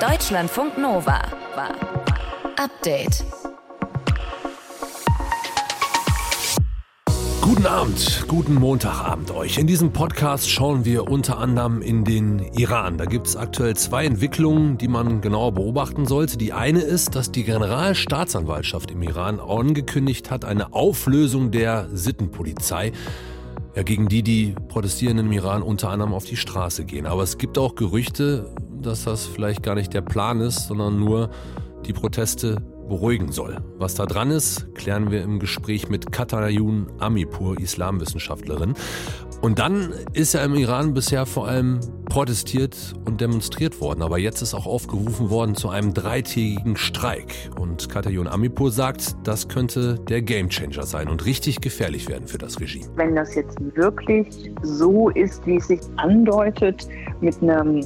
Deutschlandfunk Nova. Update. Guten Abend, guten Montagabend euch. In diesem Podcast schauen wir unter anderem in den Iran. Da gibt es aktuell zwei Entwicklungen, die man genauer beobachten sollte. Die eine ist, dass die Generalstaatsanwaltschaft im Iran angekündigt hat, eine Auflösung der Sittenpolizei. Ja, gegen die die Protestierenden im Iran unter anderem auf die Straße gehen. Aber es gibt auch Gerüchte, dass das vielleicht gar nicht der Plan ist, sondern nur die Proteste beruhigen soll. Was da dran ist, klären wir im Gespräch mit Katayun Amipur, Islamwissenschaftlerin. Und dann ist ja im Iran bisher vor allem protestiert und demonstriert worden. Aber jetzt ist auch aufgerufen worden zu einem dreitägigen Streik. Und Katayun Amipur sagt, das könnte der Gamechanger sein und richtig gefährlich werden für das Regime. Wenn das jetzt wirklich so ist, wie es sich andeutet, mit einem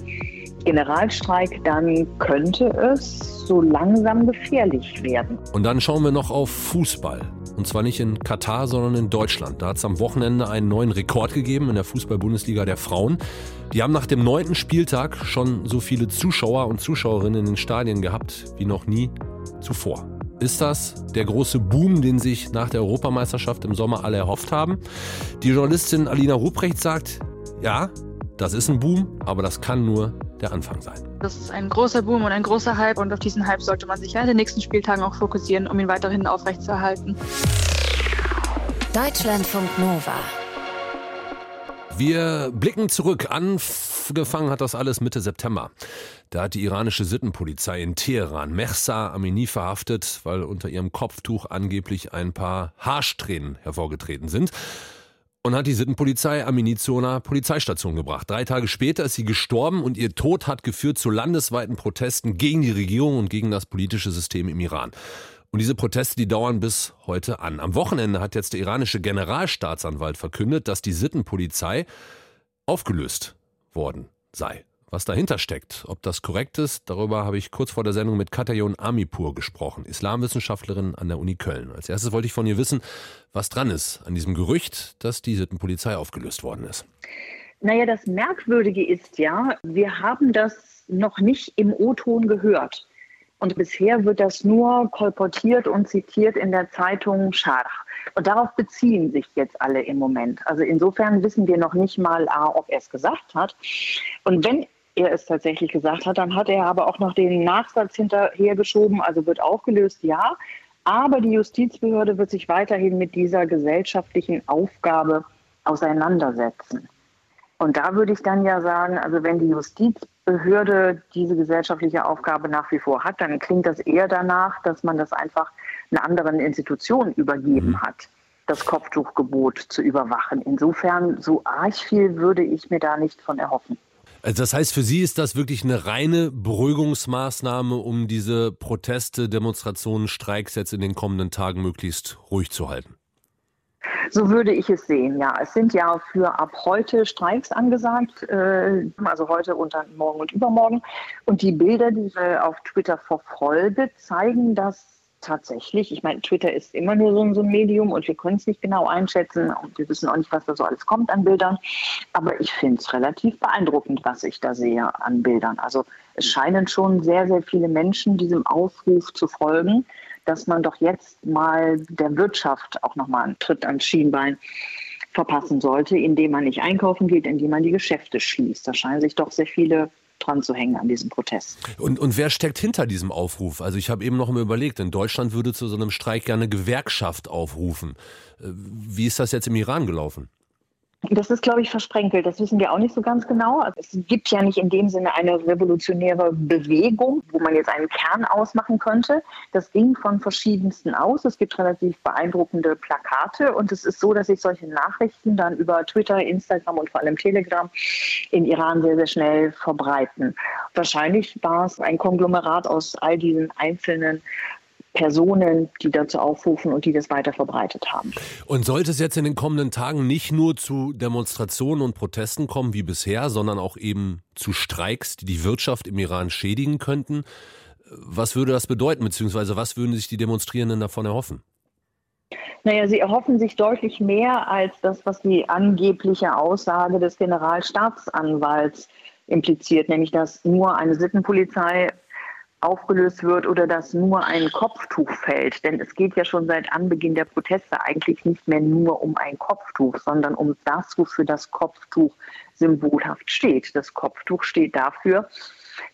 Generalstreik, dann könnte es so langsam gefährlich werden. Und dann schauen wir noch auf Fußball. Und zwar nicht in Katar, sondern in Deutschland. Da hat es am Wochenende einen neuen Rekord gegeben in der Fußball-Bundesliga der Frauen. Die haben nach dem neunten Spieltag schon so viele Zuschauer und Zuschauerinnen in den Stadien gehabt wie noch nie zuvor. Ist das der große Boom, den sich nach der Europameisterschaft im Sommer alle erhofft haben? Die Journalistin Alina Ruprecht sagt, ja, das ist ein Boom, aber das kann nur der Anfang sein. Das ist ein großer Boom und ein großer Hype und auf diesen Hype sollte man sich ja in den nächsten Spieltagen auch fokussieren, um ihn weiterhin aufrechtzuerhalten. Deutschlandfunk Nova. Wir blicken zurück. Angefangen hat das alles Mitte September. Da hat die iranische Sittenpolizei in Teheran Mehsa Amini verhaftet, weil unter ihrem Kopftuch angeblich ein paar Haarsträhnen hervorgetreten sind und hat die Sittenpolizei am Munizoner Polizeistation gebracht. Drei Tage später ist sie gestorben und ihr Tod hat geführt zu landesweiten Protesten gegen die Regierung und gegen das politische System im Iran. Und diese Proteste, die dauern bis heute an. Am Wochenende hat jetzt der iranische Generalstaatsanwalt verkündet, dass die Sittenpolizei aufgelöst worden sei was dahinter steckt. Ob das korrekt ist, darüber habe ich kurz vor der Sendung mit Katayon Amipur gesprochen, Islamwissenschaftlerin an der Uni Köln. Als erstes wollte ich von ihr wissen, was dran ist an diesem Gerücht, dass die Sittenpolizei aufgelöst worden ist. Naja, das Merkwürdige ist ja, wir haben das noch nicht im O-Ton gehört. Und bisher wird das nur kolportiert und zitiert in der Zeitung Scharch. Und darauf beziehen sich jetzt alle im Moment. Also insofern wissen wir noch nicht mal, ob er es gesagt hat. Und wenn er es tatsächlich gesagt hat. Dann hat er aber auch noch den Nachsatz hinterhergeschoben, also wird aufgelöst, ja. Aber die Justizbehörde wird sich weiterhin mit dieser gesellschaftlichen Aufgabe auseinandersetzen. Und da würde ich dann ja sagen, also wenn die Justizbehörde diese gesellschaftliche Aufgabe nach wie vor hat, dann klingt das eher danach, dass man das einfach einer anderen Institution übergeben mhm. hat, das Kopftuchgebot zu überwachen. Insofern, so arg viel würde ich mir da nicht von erhoffen. Also das heißt, für Sie ist das wirklich eine reine Beruhigungsmaßnahme, um diese Proteste, Demonstrationen, Streiks jetzt in den kommenden Tagen möglichst ruhig zu halten? So würde ich es sehen, ja. Es sind ja für ab heute Streiks angesagt, äh, also heute und dann morgen und übermorgen. Und die Bilder, die ich auf Twitter verfolge, zeigen, dass tatsächlich, ich meine, Twitter ist immer nur so, so ein Medium und wir können es nicht genau einschätzen und wir wissen auch nicht, was da so alles kommt an Bildern. Aber ich finde es relativ beeindruckend, was ich da sehe an Bildern. Also es scheinen schon sehr, sehr viele Menschen diesem Aufruf zu folgen, dass man doch jetzt mal der Wirtschaft auch nochmal einen Tritt ans Schienbein verpassen sollte, indem man nicht einkaufen geht, indem man die Geschäfte schließt. Da scheinen sich doch sehr viele dran zu hängen an diesem Protest. Und, und wer steckt hinter diesem Aufruf? Also ich habe eben noch mal überlegt, in Deutschland würde zu so einem Streik gerne Gewerkschaft aufrufen. Äh, wie ist das jetzt im Iran gelaufen? Das ist, glaube ich, versprenkelt. Das wissen wir auch nicht so ganz genau. Also es gibt ja nicht in dem Sinne eine revolutionäre Bewegung, wo man jetzt einen Kern ausmachen könnte. Das ging von verschiedensten aus. Es gibt relativ beeindruckende Plakate und es ist so, dass sich solche Nachrichten dann über Twitter, Instagram und vor allem Telegram in Iran sehr, sehr schnell verbreiten. Wahrscheinlich war es ein Konglomerat aus all diesen einzelnen Personen, die dazu aufrufen und die das weiter verbreitet haben. Und sollte es jetzt in den kommenden Tagen nicht nur zu Demonstrationen und Protesten kommen wie bisher, sondern auch eben zu Streiks, die die Wirtschaft im Iran schädigen könnten, was würde das bedeuten, beziehungsweise was würden sich die Demonstrierenden davon erhoffen? Naja, sie erhoffen sich deutlich mehr als das, was die angebliche Aussage des Generalstaatsanwalts impliziert, nämlich dass nur eine Sittenpolizei aufgelöst wird oder dass nur ein Kopftuch fällt. Denn es geht ja schon seit Anbeginn der Proteste eigentlich nicht mehr nur um ein Kopftuch, sondern um das, wofür das Kopftuch symbolhaft steht. Das Kopftuch steht dafür,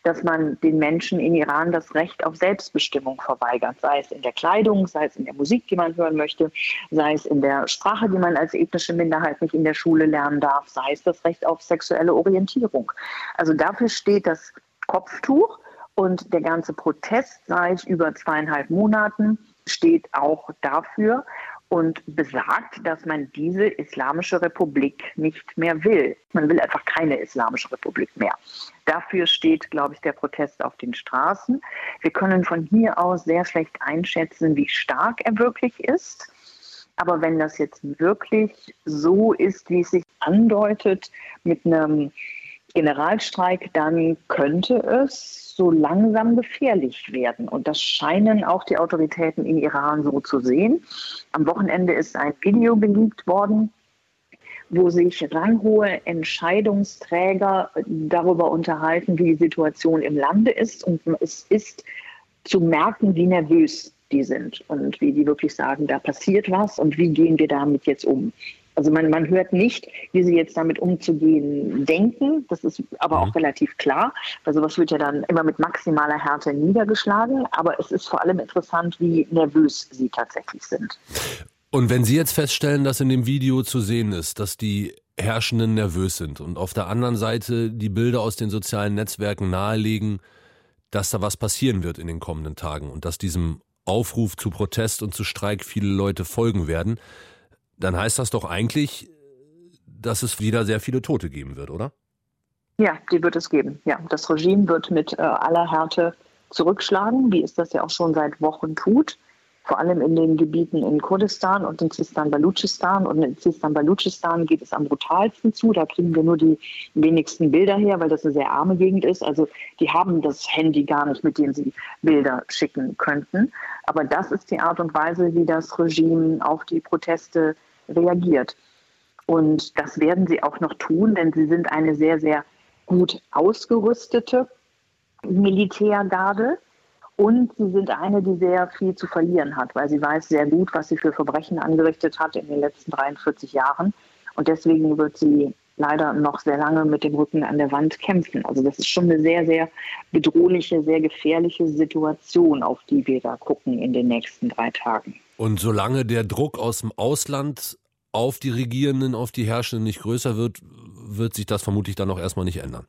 dass man den Menschen in Iran das Recht auf Selbstbestimmung verweigert, sei es in der Kleidung, sei es in der Musik, die man hören möchte, sei es in der Sprache, die man als ethnische Minderheit nicht in der Schule lernen darf, sei es das Recht auf sexuelle Orientierung. Also dafür steht das Kopftuch und der ganze Protest seit über zweieinhalb Monaten steht auch dafür und besagt, dass man diese Islamische Republik nicht mehr will. Man will einfach keine Islamische Republik mehr. Dafür steht, glaube ich, der Protest auf den Straßen. Wir können von hier aus sehr schlecht einschätzen, wie stark er wirklich ist. Aber wenn das jetzt wirklich so ist, wie es sich andeutet, mit einem Generalstreik, dann könnte es so langsam gefährlich werden. Und das scheinen auch die Autoritäten in Iran so zu sehen. Am Wochenende ist ein Video geleakt worden, wo sich ranghohe Entscheidungsträger darüber unterhalten, wie die Situation im Lande ist. Und es ist zu merken, wie nervös die sind und wie die wirklich sagen, da passiert was und wie gehen wir damit jetzt um. Also man, man hört nicht, wie sie jetzt damit umzugehen denken. Das ist aber auch mhm. relativ klar, weil sowas wird ja dann immer mit maximaler Härte niedergeschlagen. Aber es ist vor allem interessant, wie nervös sie tatsächlich sind. Und wenn Sie jetzt feststellen, dass in dem Video zu sehen ist, dass die Herrschenden nervös sind und auf der anderen Seite die Bilder aus den sozialen Netzwerken nahelegen, dass da was passieren wird in den kommenden Tagen und dass diesem Aufruf zu Protest und zu Streik viele Leute folgen werden, dann heißt das doch eigentlich, dass es wieder sehr viele Tote geben wird, oder? Ja, die wird es geben. Ja, das Regime wird mit äh, aller Härte zurückschlagen, wie es das ja auch schon seit Wochen tut. Vor allem in den Gebieten in Kurdistan und in Sistan-Baluchistan. Und in Sistan-Baluchistan geht es am brutalsten zu. Da kriegen wir nur die wenigsten Bilder her, weil das eine sehr arme Gegend ist. Also die haben das Handy gar nicht, mit dem sie Bilder schicken könnten. Aber das ist die Art und Weise, wie das Regime auf die Proteste reagiert. Und das werden sie auch noch tun, denn sie sind eine sehr, sehr gut ausgerüstete Militärgarde. Und sie sind eine, die sehr viel zu verlieren hat, weil sie weiß sehr gut, was sie für Verbrechen angerichtet hat in den letzten 43 Jahren. Und deswegen wird sie leider noch sehr lange mit dem Rücken an der Wand kämpfen. Also das ist schon eine sehr, sehr bedrohliche, sehr gefährliche Situation, auf die wir da gucken in den nächsten drei Tagen. Und solange der Druck aus dem Ausland auf die Regierenden, auf die Herrschenden nicht größer wird, wird sich das vermutlich dann auch erstmal nicht ändern.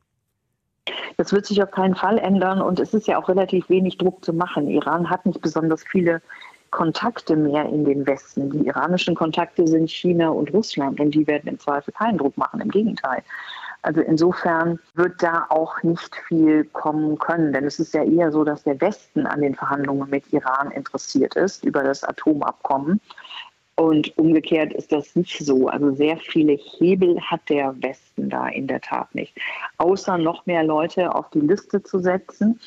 Das wird sich auf keinen Fall ändern und es ist ja auch relativ wenig Druck zu machen. Iran hat nicht besonders viele Kontakte mehr in den Westen. Die iranischen Kontakte sind China und Russland und die werden im Zweifel keinen Druck machen, im Gegenteil. Also insofern wird da auch nicht viel kommen können, denn es ist ja eher so, dass der Westen an den Verhandlungen mit Iran interessiert ist über das Atomabkommen und umgekehrt ist das nicht so. Also sehr viele Hebel hat der Westen da in der Tat nicht. Außer noch mehr Leute auf die Liste zu setzen,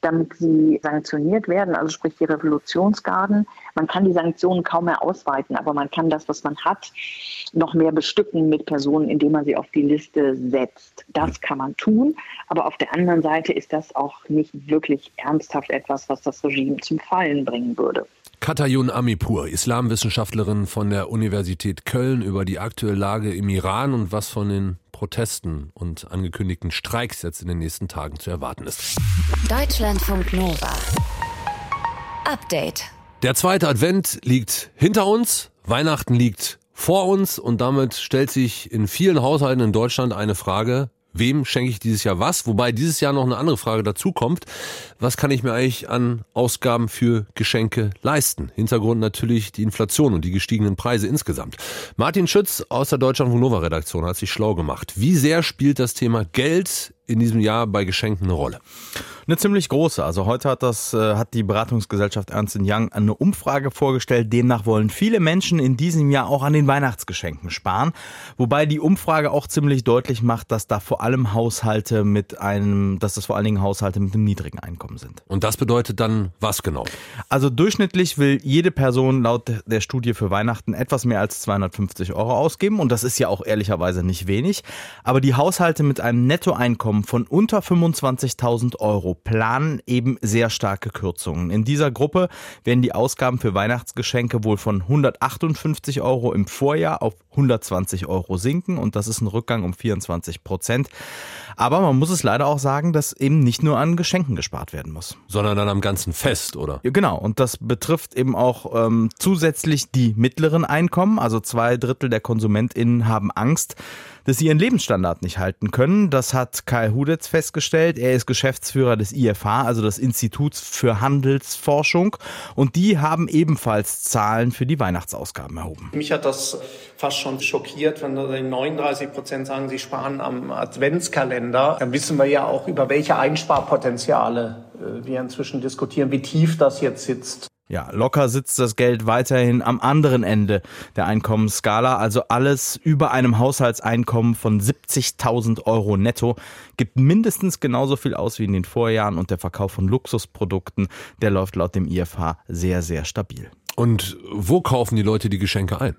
damit sie sanktioniert werden, also sprich die Revolutionsgarden. Man kann die Sanktionen kaum mehr ausweiten, aber man kann das, was man hat, noch mehr bestücken mit Personen, indem man sie auf die Liste setzt. Das kann man tun, aber auf der anderen Seite ist das auch nicht wirklich ernsthaft etwas, was das Regime zum Fallen bringen würde. Katayun Amipur, Islamwissenschaftlerin von der Universität Köln über die aktuelle Lage im Iran und was von den Protesten und angekündigten Streiks jetzt in den nächsten Tagen zu erwarten ist. Deutschlandfunk Nova. Update. Der zweite Advent liegt hinter uns, Weihnachten liegt vor uns und damit stellt sich in vielen Haushalten in Deutschland eine Frage, wem schenke ich dieses Jahr was? Wobei dieses Jahr noch eine andere Frage dazu kommt. Was kann ich mir eigentlich an Ausgaben für Geschenke leisten? Hintergrund natürlich die Inflation und die gestiegenen Preise insgesamt. Martin Schütz aus der Deutschland Nova Redaktion hat sich schlau gemacht. Wie sehr spielt das Thema Geld in diesem Jahr bei Geschenken eine Rolle? Eine ziemlich große. Also heute hat das äh, hat die Beratungsgesellschaft Ernst Young eine Umfrage vorgestellt. Demnach wollen viele Menschen in diesem Jahr auch an den Weihnachtsgeschenken sparen, wobei die Umfrage auch ziemlich deutlich macht, dass da vor allem Haushalte mit einem, dass das vor allen Dingen Haushalte mit einem niedrigen Einkommen sind. Und das bedeutet dann was genau? Also durchschnittlich will jede Person laut der Studie für Weihnachten etwas mehr als 250 Euro ausgeben und das ist ja auch ehrlicherweise nicht wenig. Aber die Haushalte mit einem Nettoeinkommen von unter 25.000 Euro Planen eben sehr starke Kürzungen. In dieser Gruppe werden die Ausgaben für Weihnachtsgeschenke wohl von 158 Euro im Vorjahr auf 120 Euro sinken und das ist ein Rückgang um 24 Prozent. Aber man muss es leider auch sagen, dass eben nicht nur an Geschenken gespart werden muss. Sondern dann am ganzen Fest, oder? Ja, genau. Und das betrifft eben auch ähm, zusätzlich die mittleren Einkommen. Also zwei Drittel der KonsumentInnen haben Angst, dass sie ihren Lebensstandard nicht halten können. Das hat Kai Hudetz festgestellt. Er ist Geschäftsführer des IFH, also des Instituts für Handelsforschung. Und die haben ebenfalls Zahlen für die Weihnachtsausgaben erhoben. Mich hat das fast schon schockiert, wenn 39 Prozent sagen, sie sparen am Adventskalender. Dann wissen wir ja auch, über welche Einsparpotenziale äh, wir inzwischen diskutieren, wie tief das jetzt sitzt. Ja, locker sitzt das Geld weiterhin am anderen Ende der Einkommensskala. Also alles über einem Haushaltseinkommen von 70.000 Euro netto gibt mindestens genauso viel aus wie in den Vorjahren und der Verkauf von Luxusprodukten, der läuft laut dem IFH sehr, sehr stabil. Und wo kaufen die Leute die Geschenke ein?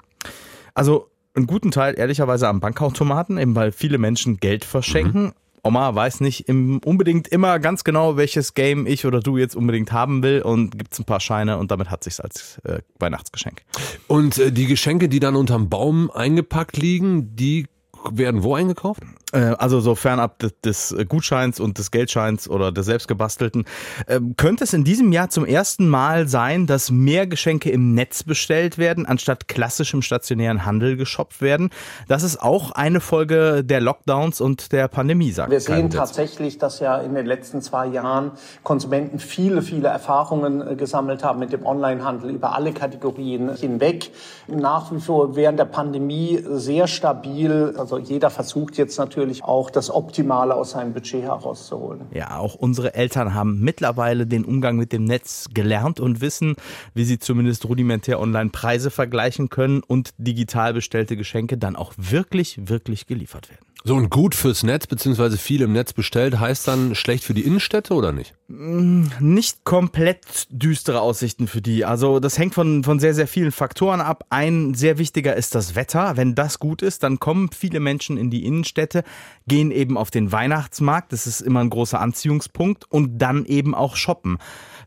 Also einen guten Teil ehrlicherweise am Bankautomaten, eben weil viele Menschen Geld verschenken. Mhm. Oma weiß nicht im, unbedingt immer ganz genau, welches Game ich oder du jetzt unbedingt haben will und gibt's ein paar Scheine und damit hat sich's als äh, Weihnachtsgeschenk. Und äh, die Geschenke, die dann unterm Baum eingepackt liegen, die werden wo eingekauft? Äh, also so fernab des, Gutscheins und des Geldscheins oder des selbstgebastelten. Ähm, könnte es in diesem Jahr zum ersten Mal sein, dass mehr Geschenke im Netz bestellt werden, anstatt klassisch im stationären Handel geshoppt werden? Das ist auch eine Folge der Lockdowns und der Pandemie, sagt Wir sehen tatsächlich, dass ja in den letzten zwei Jahren Konsumenten viele, viele Erfahrungen äh, gesammelt haben mit dem Onlinehandel über alle Kategorien hinweg. Nach wie vor während der Pandemie sehr stabil. Also jeder versucht jetzt natürlich natürlich auch das Optimale aus seinem Budget herauszuholen. Ja, auch unsere Eltern haben mittlerweile den Umgang mit dem Netz gelernt und wissen, wie sie zumindest rudimentär online Preise vergleichen können und digital bestellte Geschenke dann auch wirklich, wirklich geliefert werden. So und gut fürs Netz, beziehungsweise viel im Netz bestellt, heißt dann schlecht für die Innenstädte oder nicht? Mm, nicht komplett düstere Aussichten für die. Also das hängt von, von sehr, sehr vielen Faktoren ab. Ein sehr wichtiger ist das Wetter. Wenn das gut ist, dann kommen viele Menschen in die Innenstädte, gehen eben auf den Weihnachtsmarkt. Das ist immer ein großer Anziehungspunkt und dann eben auch shoppen.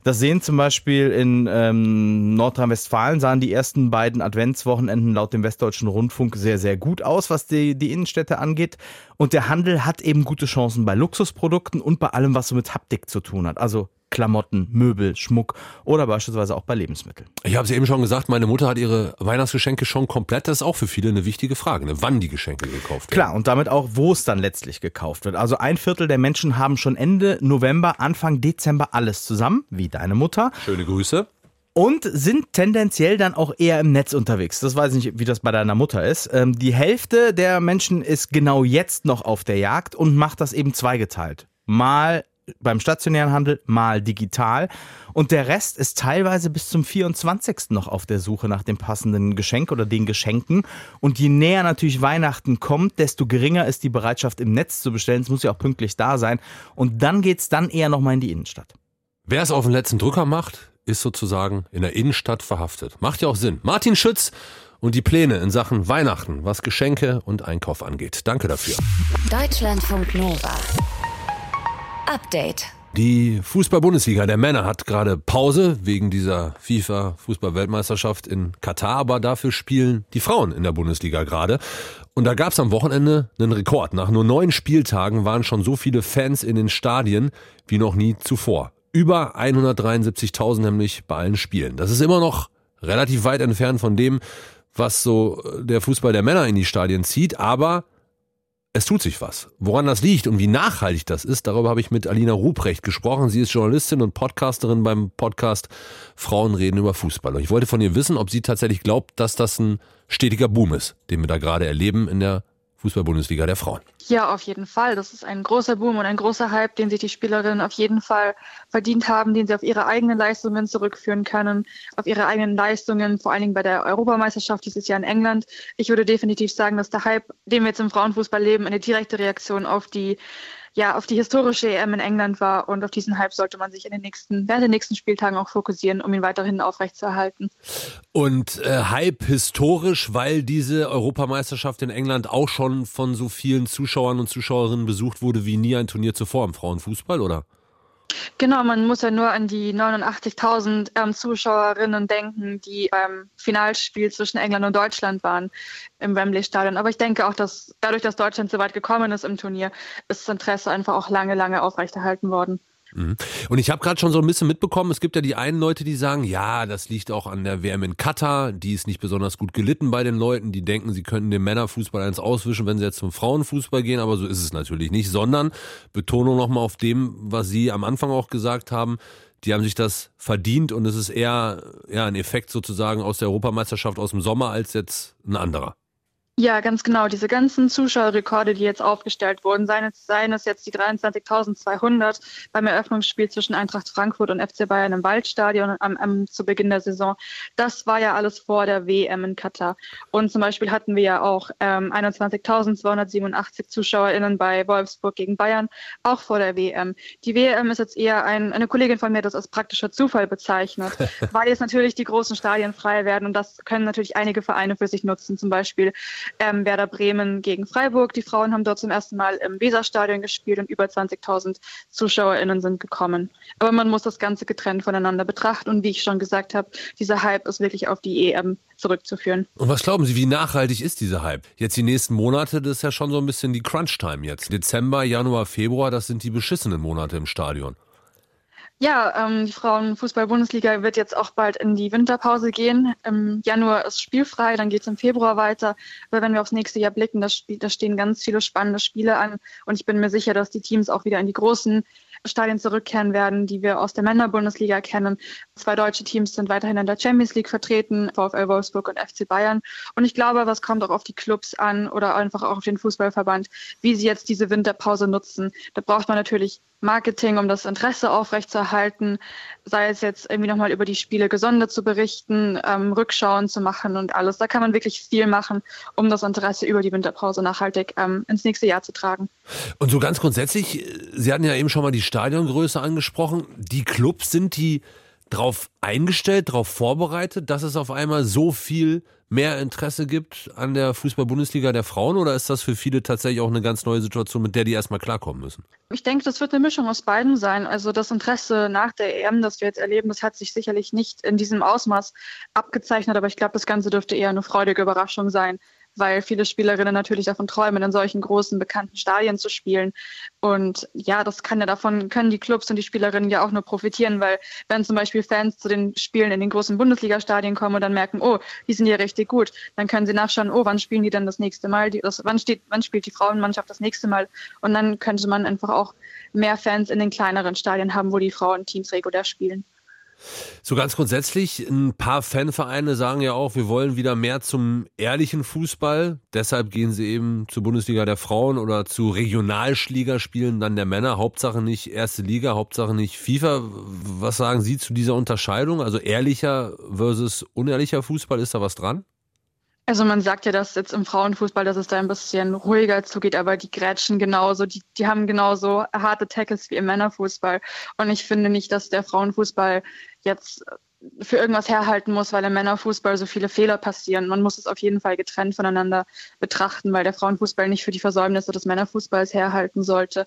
Das sehen zum Beispiel in ähm, Nordrhein-Westfalen, sahen die ersten beiden Adventswochenenden laut dem Westdeutschen Rundfunk sehr, sehr gut aus, was die, die Innenstädte angeht. Und der Handel hat eben gute Chancen bei Luxusprodukten und bei allem, was so mit Haptik zu tun hat. Also Klamotten, Möbel, Schmuck oder beispielsweise auch bei Lebensmitteln. Ich habe es eben schon gesagt, meine Mutter hat ihre Weihnachtsgeschenke schon komplett. Das ist auch für viele eine wichtige Frage, ne? wann die Geschenke gekauft werden. Klar, und damit auch, wo es dann letztlich gekauft wird. Also ein Viertel der Menschen haben schon Ende November, Anfang Dezember alles zusammen, wie deine Mutter. Schöne Grüße und sind tendenziell dann auch eher im Netz unterwegs. Das weiß ich nicht, wie das bei deiner Mutter ist. Ähm, die Hälfte der Menschen ist genau jetzt noch auf der Jagd und macht das eben zweigeteilt. Mal beim stationären Handel, mal digital. Und der Rest ist teilweise bis zum 24. noch auf der Suche nach dem passenden Geschenk oder den Geschenken. Und je näher natürlich Weihnachten kommt, desto geringer ist die Bereitschaft im Netz zu bestellen. Es muss ja auch pünktlich da sein. Und dann geht's dann eher nochmal in die Innenstadt. Wer es auf den letzten Drücker macht, ist sozusagen in der Innenstadt verhaftet. Macht ja auch Sinn. Martin Schütz und die Pläne in Sachen Weihnachten, was Geschenke und Einkauf angeht. Danke dafür. Deutschlandfunk Nova. Update. Die Fußball-Bundesliga der Männer hat gerade Pause wegen dieser FIFA-Fußball-Weltmeisterschaft in Katar, aber dafür spielen die Frauen in der Bundesliga gerade. Und da gab es am Wochenende einen Rekord. Nach nur neun Spieltagen waren schon so viele Fans in den Stadien wie noch nie zuvor. Über 173.000 nämlich bei allen Spielen. Das ist immer noch relativ weit entfernt von dem, was so der Fußball der Männer in die Stadien zieht, aber es tut sich was. Woran das liegt und wie nachhaltig das ist, darüber habe ich mit Alina Ruprecht gesprochen. Sie ist Journalistin und Podcasterin beim Podcast Frauen reden über Fußball. Und ich wollte von ihr wissen, ob sie tatsächlich glaubt, dass das ein stetiger Boom ist, den wir da gerade erleben in der Fußball-Bundesliga der Frauen. Ja, auf jeden Fall. Das ist ein großer Boom und ein großer Hype, den sich die Spielerinnen auf jeden Fall verdient haben, den sie auf ihre eigenen Leistungen zurückführen können, auf ihre eigenen Leistungen, vor allen Dingen bei der Europameisterschaft dieses Jahr in England. Ich würde definitiv sagen, dass der Hype, den wir jetzt im Frauenfußball leben, eine direkte Reaktion auf die ja, auf die historische EM in England war und auf diesen Hype sollte man sich in den nächsten, während den nächsten Spieltagen auch fokussieren, um ihn weiterhin aufrechtzuerhalten. Und äh, Hype historisch, weil diese Europameisterschaft in England auch schon von so vielen Zuschauern und Zuschauerinnen besucht wurde wie nie ein Turnier zuvor im Frauenfußball, oder? Genau, man muss ja nur an die 89.000 ähm, Zuschauerinnen denken, die beim Finalspiel zwischen England und Deutschland waren im Wembley-Stadion. Aber ich denke auch, dass dadurch, dass Deutschland so weit gekommen ist im Turnier, ist das Interesse einfach auch lange, lange aufrechterhalten worden. Mhm. Und ich habe gerade schon so ein bisschen mitbekommen, es gibt ja die einen Leute, die sagen, ja, das liegt auch an der WM in Katar, die ist nicht besonders gut gelitten bei den Leuten, die denken, sie könnten dem Männerfußball eins auswischen, wenn sie jetzt zum Frauenfußball gehen, aber so ist es natürlich nicht, sondern Betonung nochmal auf dem, was Sie am Anfang auch gesagt haben, die haben sich das verdient und es ist eher ja, ein Effekt sozusagen aus der Europameisterschaft aus dem Sommer als jetzt ein anderer. Ja, ganz genau. Diese ganzen Zuschauerrekorde, die jetzt aufgestellt wurden, seien es, seien es jetzt die 23.200 beim Eröffnungsspiel zwischen Eintracht Frankfurt und FC Bayern im Waldstadion am, am, zu Beginn der Saison, das war ja alles vor der WM in Katar. Und zum Beispiel hatten wir ja auch ähm, 21.287 ZuschauerInnen bei Wolfsburg gegen Bayern, auch vor der WM. Die WM ist jetzt eher ein, eine Kollegin von mir das als praktischer Zufall bezeichnet, weil jetzt natürlich die großen Stadien frei werden und das können natürlich einige Vereine für sich nutzen, zum Beispiel ähm, Werder Bremen gegen Freiburg. Die Frauen haben dort zum ersten Mal im Weserstadion gespielt und über 20.000 ZuschauerInnen sind gekommen. Aber man muss das Ganze getrennt voneinander betrachten und wie ich schon gesagt habe, dieser Hype ist wirklich auf die EM zurückzuführen. Und was glauben Sie, wie nachhaltig ist dieser Hype? Jetzt die nächsten Monate, das ist ja schon so ein bisschen die Crunch-Time jetzt. Dezember, Januar, Februar, das sind die beschissenen Monate im Stadion. Ja, ähm, die Frauenfußball-Bundesliga wird jetzt auch bald in die Winterpause gehen. Im Januar ist spielfrei, dann geht es im Februar weiter. Aber wenn wir aufs nächste Jahr blicken, da, stehen ganz viele spannende Spiele an. Und ich bin mir sicher, dass die Teams auch wieder in die großen Stadien zurückkehren werden, die wir aus der Männerbundesliga kennen. Zwei deutsche Teams sind weiterhin in der Champions League vertreten, VfL Wolfsburg und FC Bayern. Und ich glaube, was kommt auch auf die Clubs an oder einfach auch auf den Fußballverband, wie sie jetzt diese Winterpause nutzen. Da braucht man natürlich Marketing, um das Interesse aufrechtzuerhalten, sei es jetzt irgendwie nochmal über die Spiele gesondert zu berichten, ähm, Rückschauen zu machen und alles. Da kann man wirklich viel machen, um das Interesse über die Winterpause nachhaltig ähm, ins nächste Jahr zu tragen. Und so ganz grundsätzlich, Sie hatten ja eben schon mal die Stadiongröße angesprochen. Die Clubs sind die darauf eingestellt, darauf vorbereitet, dass es auf einmal so viel mehr Interesse gibt an der Fußball-Bundesliga der Frauen oder ist das für viele tatsächlich auch eine ganz neue Situation, mit der die erstmal klarkommen müssen? Ich denke, das wird eine Mischung aus beiden sein. Also das Interesse nach der EM, das wir jetzt erleben, das hat sich sicherlich nicht in diesem Ausmaß abgezeichnet, aber ich glaube, das Ganze dürfte eher eine freudige Überraschung sein weil viele Spielerinnen natürlich davon träumen, in solchen großen, bekannten Stadien zu spielen. Und ja, das kann ja davon, können die Clubs und die Spielerinnen ja auch nur profitieren, weil wenn zum Beispiel Fans zu den Spielen in den großen Bundesliga-Stadien kommen und dann merken, oh, die sind ja richtig gut, dann können sie nachschauen, oh, wann spielen die denn das nächste Mal? Die, das, wann, steht, wann spielt die Frauenmannschaft das nächste Mal? Und dann könnte man einfach auch mehr Fans in den kleineren Stadien haben, wo die Frauenteams regulär spielen. So ganz grundsätzlich, ein paar Fanvereine sagen ja auch, wir wollen wieder mehr zum ehrlichen Fußball. Deshalb gehen sie eben zur Bundesliga der Frauen oder zu Regionalligaspielen dann der Männer. Hauptsache nicht erste Liga, Hauptsache nicht FIFA. Was sagen Sie zu dieser Unterscheidung? Also ehrlicher versus unehrlicher Fußball, ist da was dran? Also man sagt ja, dass jetzt im Frauenfußball, dass es da ein bisschen ruhiger zugeht, aber die grätschen genauso, die, die haben genauso harte Tackles wie im Männerfußball. Und ich finde nicht, dass der Frauenfußball jetzt für irgendwas herhalten muss, weil im Männerfußball so viele Fehler passieren. Man muss es auf jeden Fall getrennt voneinander betrachten, weil der Frauenfußball nicht für die Versäumnisse des Männerfußballs herhalten sollte.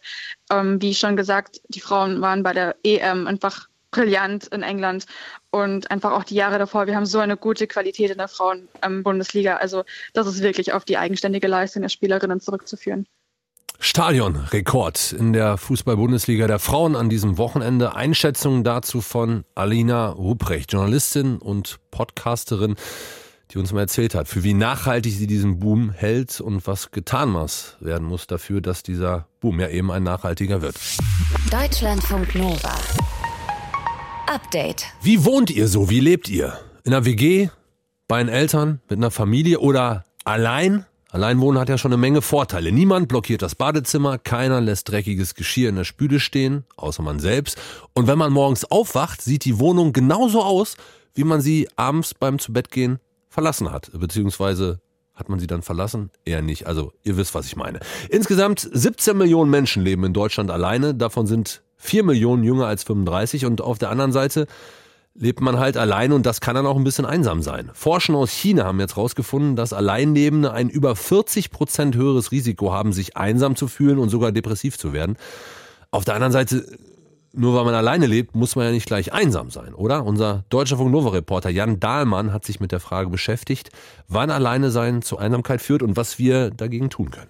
Ähm, wie schon gesagt, die Frauen waren bei der EM einfach brillant in England und einfach auch die Jahre davor. Wir haben so eine gute Qualität in der Frauen-Bundesliga. Also das ist wirklich auf die eigenständige Leistung der Spielerinnen zurückzuführen. Stadionrekord in der Fußball-Bundesliga der Frauen an diesem Wochenende. Einschätzungen dazu von Alina Ruprecht, Journalistin und Podcasterin, die uns mal erzählt hat, für wie nachhaltig sie diesen Boom hält und was getan muss, werden muss dafür, dass dieser Boom ja eben ein nachhaltiger wird. Deutschlandfunk Nova. Update. Wie wohnt ihr so? Wie lebt ihr? In einer WG? Bei den Eltern? Mit einer Familie? Oder allein? Alleinwohnen hat ja schon eine Menge Vorteile. Niemand blockiert das Badezimmer, keiner lässt dreckiges Geschirr in der Spüle stehen, außer man selbst. Und wenn man morgens aufwacht, sieht die Wohnung genauso aus, wie man sie abends beim Zubettgehen verlassen hat. Beziehungsweise hat man sie dann verlassen? Eher nicht. Also ihr wisst, was ich meine. Insgesamt 17 Millionen Menschen leben in Deutschland alleine. Davon sind 4 Millionen jünger als 35 und auf der anderen Seite lebt man halt allein und das kann dann auch ein bisschen einsam sein. Forschen aus China haben jetzt herausgefunden, dass Alleinlebende ein über 40 Prozent höheres Risiko haben, sich einsam zu fühlen und sogar depressiv zu werden. Auf der anderen Seite nur weil man alleine lebt, muss man ja nicht gleich einsam sein, oder? Unser deutscher Funk Nova Reporter Jan Dahlmann hat sich mit der Frage beschäftigt, wann alleine sein zu Einsamkeit führt und was wir dagegen tun können.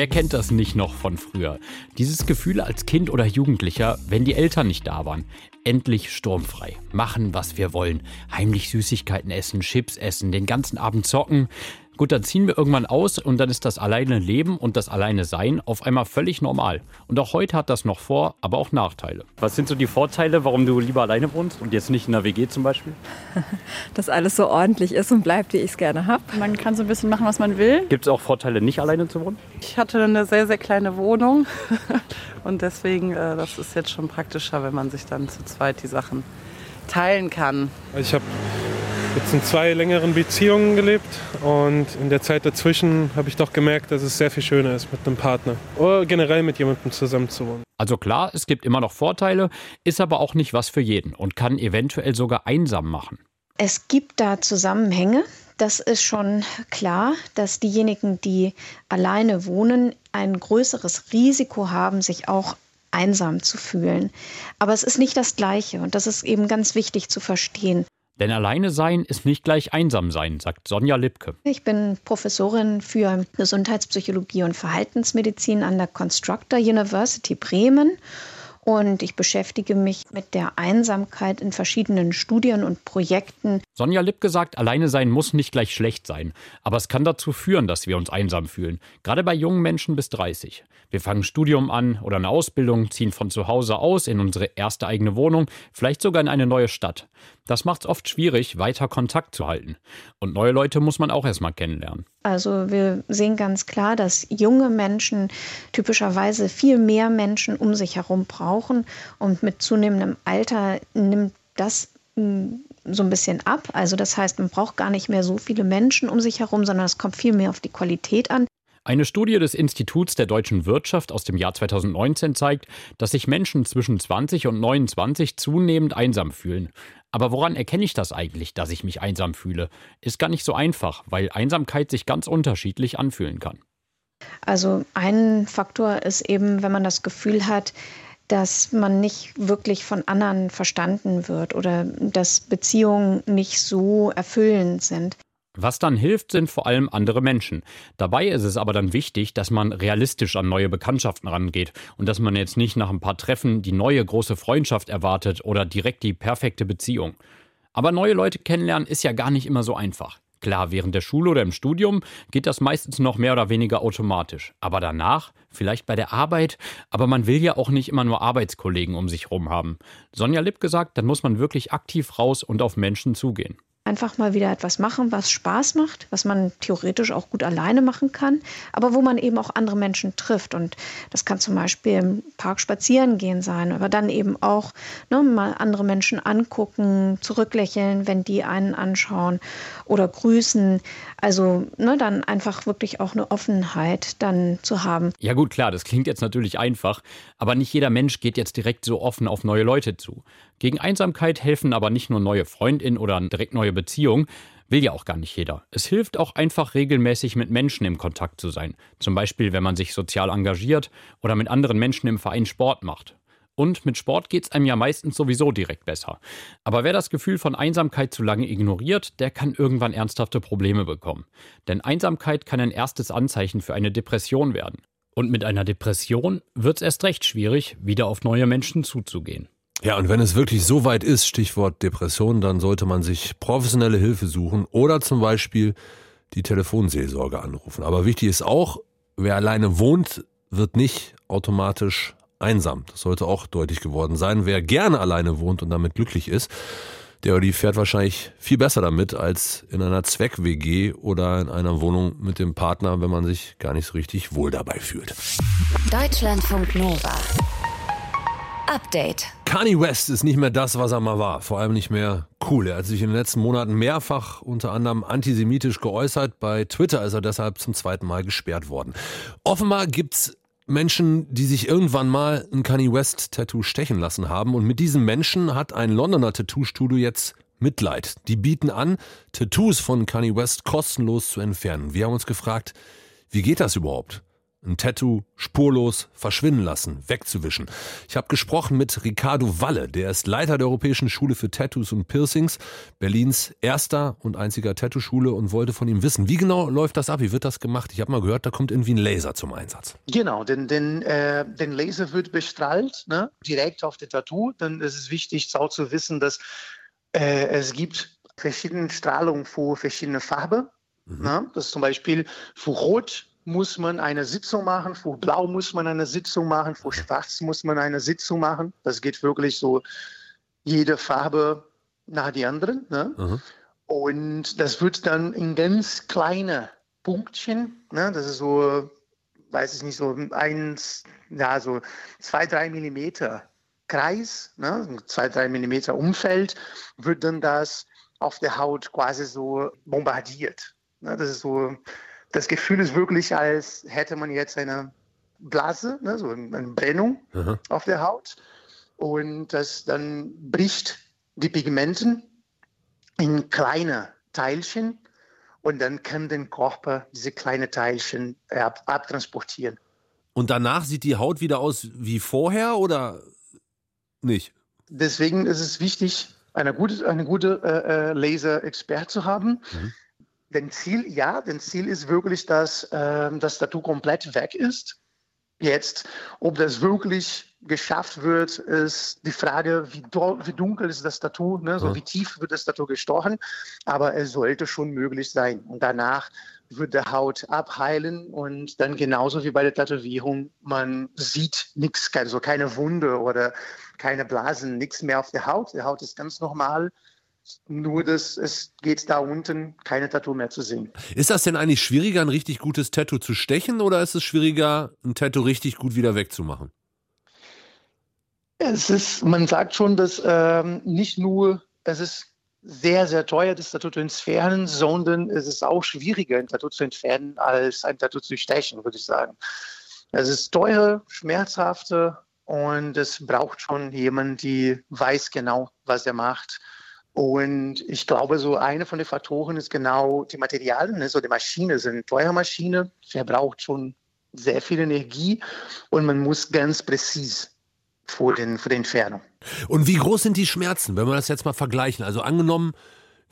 Wer kennt das nicht noch von früher? Dieses Gefühl als Kind oder Jugendlicher, wenn die Eltern nicht da waren. Endlich sturmfrei. Machen, was wir wollen. Heimlich Süßigkeiten essen, Chips essen, den ganzen Abend zocken. Gut, dann ziehen wir irgendwann aus und dann ist das alleine Leben und das alleine Sein auf einmal völlig normal. Und auch heute hat das noch Vor-, aber auch Nachteile. Was sind so die Vorteile, warum du lieber alleine wohnst und jetzt nicht in der WG zum Beispiel? Dass alles so ordentlich ist und bleibt, wie ich es gerne habe. Man kann so ein bisschen machen, was man will. Gibt es auch Vorteile, nicht alleine zu wohnen? Ich hatte eine sehr, sehr kleine Wohnung und deswegen, äh, das ist jetzt schon praktischer, wenn man sich dann zu zweit die Sachen teilen kann. Ich habe jetzt in zwei längeren Beziehungen gelebt und in der Zeit dazwischen habe ich doch gemerkt, dass es sehr viel schöner ist mit einem Partner oder generell mit jemandem zusammen zu wohnen. Also klar, es gibt immer noch Vorteile, ist aber auch nicht was für jeden und kann eventuell sogar einsam machen. Es gibt da Zusammenhänge. Das ist schon klar, dass diejenigen, die alleine wohnen, ein größeres Risiko haben, sich auch einsam zu fühlen. Aber es ist nicht das Gleiche und das ist eben ganz wichtig zu verstehen. Denn alleine sein ist nicht gleich einsam sein, sagt Sonja Lipke. Ich bin Professorin für Gesundheitspsychologie und Verhaltensmedizin an der Constructor University Bremen und ich beschäftige mich mit der Einsamkeit in verschiedenen Studien und Projekten. Sonja Lipke sagt, alleine sein muss nicht gleich schlecht sein, aber es kann dazu führen, dass wir uns einsam fühlen, gerade bei jungen Menschen bis 30. Wir fangen Studium an oder eine Ausbildung, ziehen von zu Hause aus in unsere erste eigene Wohnung, vielleicht sogar in eine neue Stadt. Das macht es oft schwierig, weiter Kontakt zu halten. Und neue Leute muss man auch erstmal kennenlernen. Also wir sehen ganz klar, dass junge Menschen typischerweise viel mehr Menschen um sich herum brauchen. Und mit zunehmendem Alter nimmt das hm, so ein bisschen ab. Also das heißt, man braucht gar nicht mehr so viele Menschen um sich herum, sondern es kommt viel mehr auf die Qualität an. Eine Studie des Instituts der deutschen Wirtschaft aus dem Jahr 2019 zeigt, dass sich Menschen zwischen 20 und 29 zunehmend einsam fühlen. Aber woran erkenne ich das eigentlich, dass ich mich einsam fühle? Ist gar nicht so einfach, weil Einsamkeit sich ganz unterschiedlich anfühlen kann. Also ein Faktor ist eben, wenn man das Gefühl hat, dass man nicht wirklich von anderen verstanden wird oder dass Beziehungen nicht so erfüllend sind. Was dann hilft, sind vor allem andere Menschen. Dabei ist es aber dann wichtig, dass man realistisch an neue Bekanntschaften rangeht und dass man jetzt nicht nach ein paar Treffen die neue große Freundschaft erwartet oder direkt die perfekte Beziehung. Aber neue Leute kennenlernen ist ja gar nicht immer so einfach. Klar, während der Schule oder im Studium geht das meistens noch mehr oder weniger automatisch. Aber danach, vielleicht bei der Arbeit, aber man will ja auch nicht immer nur Arbeitskollegen um sich herum haben. Sonja Lipp gesagt, dann muss man wirklich aktiv raus und auf Menschen zugehen einfach mal wieder etwas machen, was Spaß macht, was man theoretisch auch gut alleine machen kann, aber wo man eben auch andere Menschen trifft. Und das kann zum Beispiel im Park spazieren gehen sein, aber dann eben auch ne, mal andere Menschen angucken, zurücklächeln, wenn die einen anschauen oder grüßen. Also ne, dann einfach wirklich auch eine Offenheit dann zu haben. Ja gut, klar, das klingt jetzt natürlich einfach, aber nicht jeder Mensch geht jetzt direkt so offen auf neue Leute zu. Gegen Einsamkeit helfen aber nicht nur neue Freundinnen oder direkt neue Beziehungen, will ja auch gar nicht jeder. Es hilft auch einfach regelmäßig mit Menschen im Kontakt zu sein. Zum Beispiel, wenn man sich sozial engagiert oder mit anderen Menschen im Verein Sport macht. Und mit Sport geht es einem ja meistens sowieso direkt besser. Aber wer das Gefühl von Einsamkeit zu lange ignoriert, der kann irgendwann ernsthafte Probleme bekommen. Denn Einsamkeit kann ein erstes Anzeichen für eine Depression werden. Und mit einer Depression wird es erst recht schwierig, wieder auf neue Menschen zuzugehen. Ja, und wenn es wirklich so weit ist, Stichwort Depression, dann sollte man sich professionelle Hilfe suchen oder zum Beispiel die Telefonseelsorge anrufen. Aber wichtig ist auch, wer alleine wohnt, wird nicht automatisch einsam. Das sollte auch deutlich geworden sein. Wer gerne alleine wohnt und damit glücklich ist, der oder die fährt wahrscheinlich viel besser damit als in einer Zweck-WG oder in einer Wohnung mit dem Partner, wenn man sich gar nicht so richtig wohl dabei fühlt. Deutschlandfunk Nova. Update. Kanye West ist nicht mehr das, was er mal war. Vor allem nicht mehr cool. Er hat sich in den letzten Monaten mehrfach unter anderem antisemitisch geäußert. Bei Twitter ist er deshalb zum zweiten Mal gesperrt worden. Offenbar gibt's Menschen, die sich irgendwann mal ein Kanye West Tattoo stechen lassen haben. Und mit diesen Menschen hat ein Londoner Tattoo-Studio jetzt Mitleid. Die bieten an, Tattoos von Kanye West kostenlos zu entfernen. Wir haben uns gefragt, wie geht das überhaupt? Ein Tattoo spurlos verschwinden lassen, wegzuwischen. Ich habe gesprochen mit Ricardo Walle, der ist Leiter der Europäischen Schule für Tattoos und Piercings, Berlins erster und einziger Tattoo-Schule und wollte von ihm wissen, wie genau läuft das ab, wie wird das gemacht? Ich habe mal gehört, da kommt irgendwie ein Laser zum Einsatz. Genau, denn, denn äh, den Laser wird bestrahlt, ne, direkt auf das Tattoo. Dann ist es wichtig auch zu wissen, dass äh, es gibt verschiedene Strahlungen für verschiedene Farben. Mhm. Ne? Das ist zum Beispiel für Rot muss man eine Sitzung machen, für Blau muss man eine Sitzung machen, für Schwarz muss man eine Sitzung machen. Das geht wirklich so jede Farbe nach die anderen. Ne? Mhm. Und das wird dann in ganz kleine Punktchen, ne? das ist so, weiß ich nicht, so eins, ja, so zwei, drei Millimeter Kreis, ne? zwei, drei Millimeter Umfeld, wird dann das auf der Haut quasi so bombardiert. Ne? Das ist so das Gefühl ist wirklich, als hätte man jetzt eine Blase, ne, so eine Brennung Aha. auf der Haut. Und das dann bricht die Pigmenten in kleine Teilchen und dann kann der Körper diese kleinen Teilchen ab, abtransportieren. Und danach sieht die Haut wieder aus wie vorher oder nicht? Deswegen ist es wichtig, eine gute, eine gute äh, äh Laser-Expert zu haben, mhm. Denn Ziel, ja, denn Ziel ist wirklich, dass äh, das Tattoo komplett weg ist. Jetzt, ob das wirklich geschafft wird, ist die Frage, wie, wie dunkel ist das Tattoo, ne? so wie tief wird das Tattoo gestochen. Aber es sollte schon möglich sein. Und danach wird der Haut abheilen und dann genauso wie bei der Tätowierung, man sieht nichts, also keine Wunde oder keine Blasen, nichts mehr auf der Haut. Die Haut ist ganz normal nur, dass es geht da unten keine Tattoo mehr zu sehen. Ist das denn eigentlich schwieriger, ein richtig gutes Tattoo zu stechen oder ist es schwieriger, ein Tattoo richtig gut wieder wegzumachen? Es ist, man sagt schon, dass ähm, nicht nur, es ist sehr, sehr teuer, das Tattoo zu entfernen, sondern es ist auch schwieriger, ein Tattoo zu entfernen, als ein Tattoo zu stechen, würde ich sagen. Es ist teuer, schmerzhafter und es braucht schon jemanden, der weiß genau, was er macht und ich glaube, so eine von den Faktoren ist genau die Materialien. Ne? So die Maschine sind teure Maschine, verbraucht schon sehr viel Energie und man muss ganz präzise vor den, vor den Entfernung. Und wie groß sind die Schmerzen, wenn wir das jetzt mal vergleichen? Also angenommen,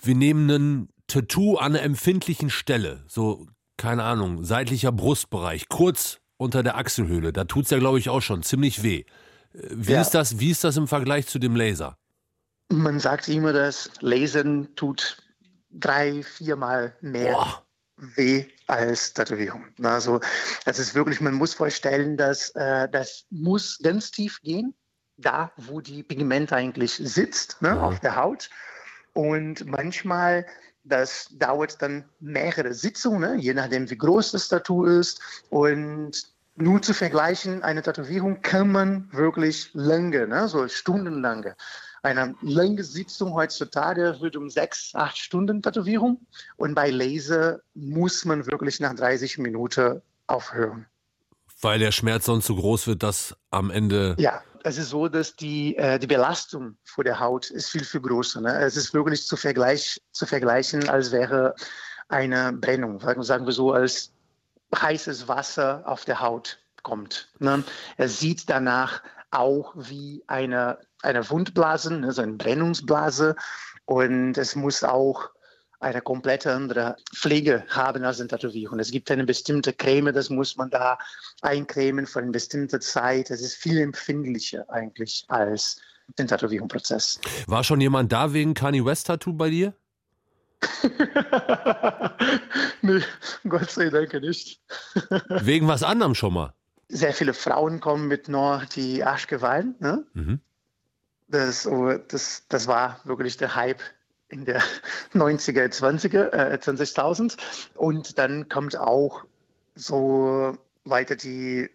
wir nehmen ein Tattoo an einer empfindlichen Stelle, so, keine Ahnung, seitlicher Brustbereich, kurz unter der Achselhöhle, da tut es ja, glaube ich, auch schon ziemlich weh. Äh, wie, ja. ist das, wie ist das im Vergleich zu dem Laser? Man sagt immer, dass Lesen tut drei, viermal mehr Boah. weh als Tätowierung. Also das ist wirklich, man muss vorstellen, dass äh, das muss ganz tief gehen, da wo die Pigment eigentlich sitzt, ne, ja. auf der Haut. Und manchmal, das dauert dann mehrere Sitzungen, ne, je nachdem, wie groß das Tattoo ist. Und nur zu vergleichen, eine Tätowierung kann man wirklich lange, ne, so stundenlange eine lange Sitzung heutzutage wird um sechs, acht Stunden Tätowierung und bei Laser muss man wirklich nach 30 Minuten aufhören. Weil der Schmerz sonst so groß wird, dass am Ende. Ja, es ist so, dass die, äh, die Belastung vor der Haut ist viel, viel größer. Ne? Es ist wirklich zu, vergleich, zu vergleichen, als wäre eine Brennung. Sagen wir so, als heißes Wasser auf der Haut kommt. Ne? Es sieht danach auch wie eine, eine Wundblase, also eine Brennungsblase. Und es muss auch eine komplett andere Pflege haben als eine Tätowierung. Es gibt eine bestimmte Creme, das muss man da eincremen für eine bestimmte Zeit. Es ist viel empfindlicher eigentlich als den Tätowierungsprozess. War schon jemand da wegen Kanye West Tattoo bei dir? nee, Gott sei Dank nicht. wegen was anderem schon mal? sehr viele Frauen kommen mit nur die Arschgewallen. Ne? Mhm. Das, oh, das, das war wirklich der Hype in der 90er, 20er, äh, 20.000. Und dann kommt auch so weiter die,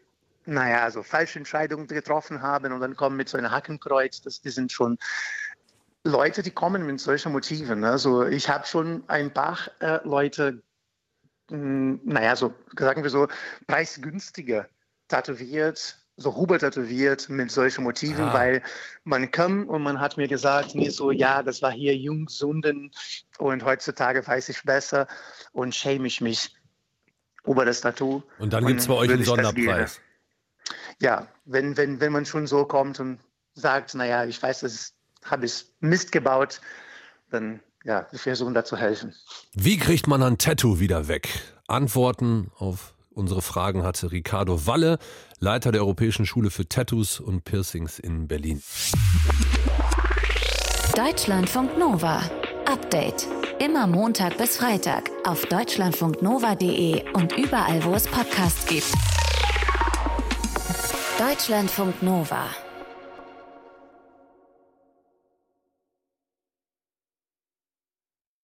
naja, so falsche Entscheidungen getroffen haben und dann kommen mit so einem Hackenkreuz. Das, die sind schon Leute, die kommen mit solchen Motiven. Also ich habe schon ein paar äh, Leute, mh, hm, naja, so sagen wir so, preisgünstiger tätowiert, so Huber tätowiert mit solchen Motiven, ah. weil man kam und man hat mir gesagt, nee, so, ja, das war hier Jungsunden und heutzutage weiß ich besser und schäme ich mich. über das Tattoo. Und dann gibt es bei euch einen Sonderpreis. Ja, wenn, wenn, wenn man schon so kommt und sagt, naja, ich weiß, das habe ich Mist gebaut, dann ja, wir versuchen da zu helfen. Wie kriegt man ein Tattoo wieder weg? Antworten auf unsere Fragen hatte Ricardo Walle, Leiter der Europäischen Schule für Tattoos und Piercings in Berlin. Deutschlandfunk Nova. Update. Immer Montag bis Freitag auf deutschlandfunknova.de und überall, wo es Podcasts gibt. Deutschlandfunk Nova.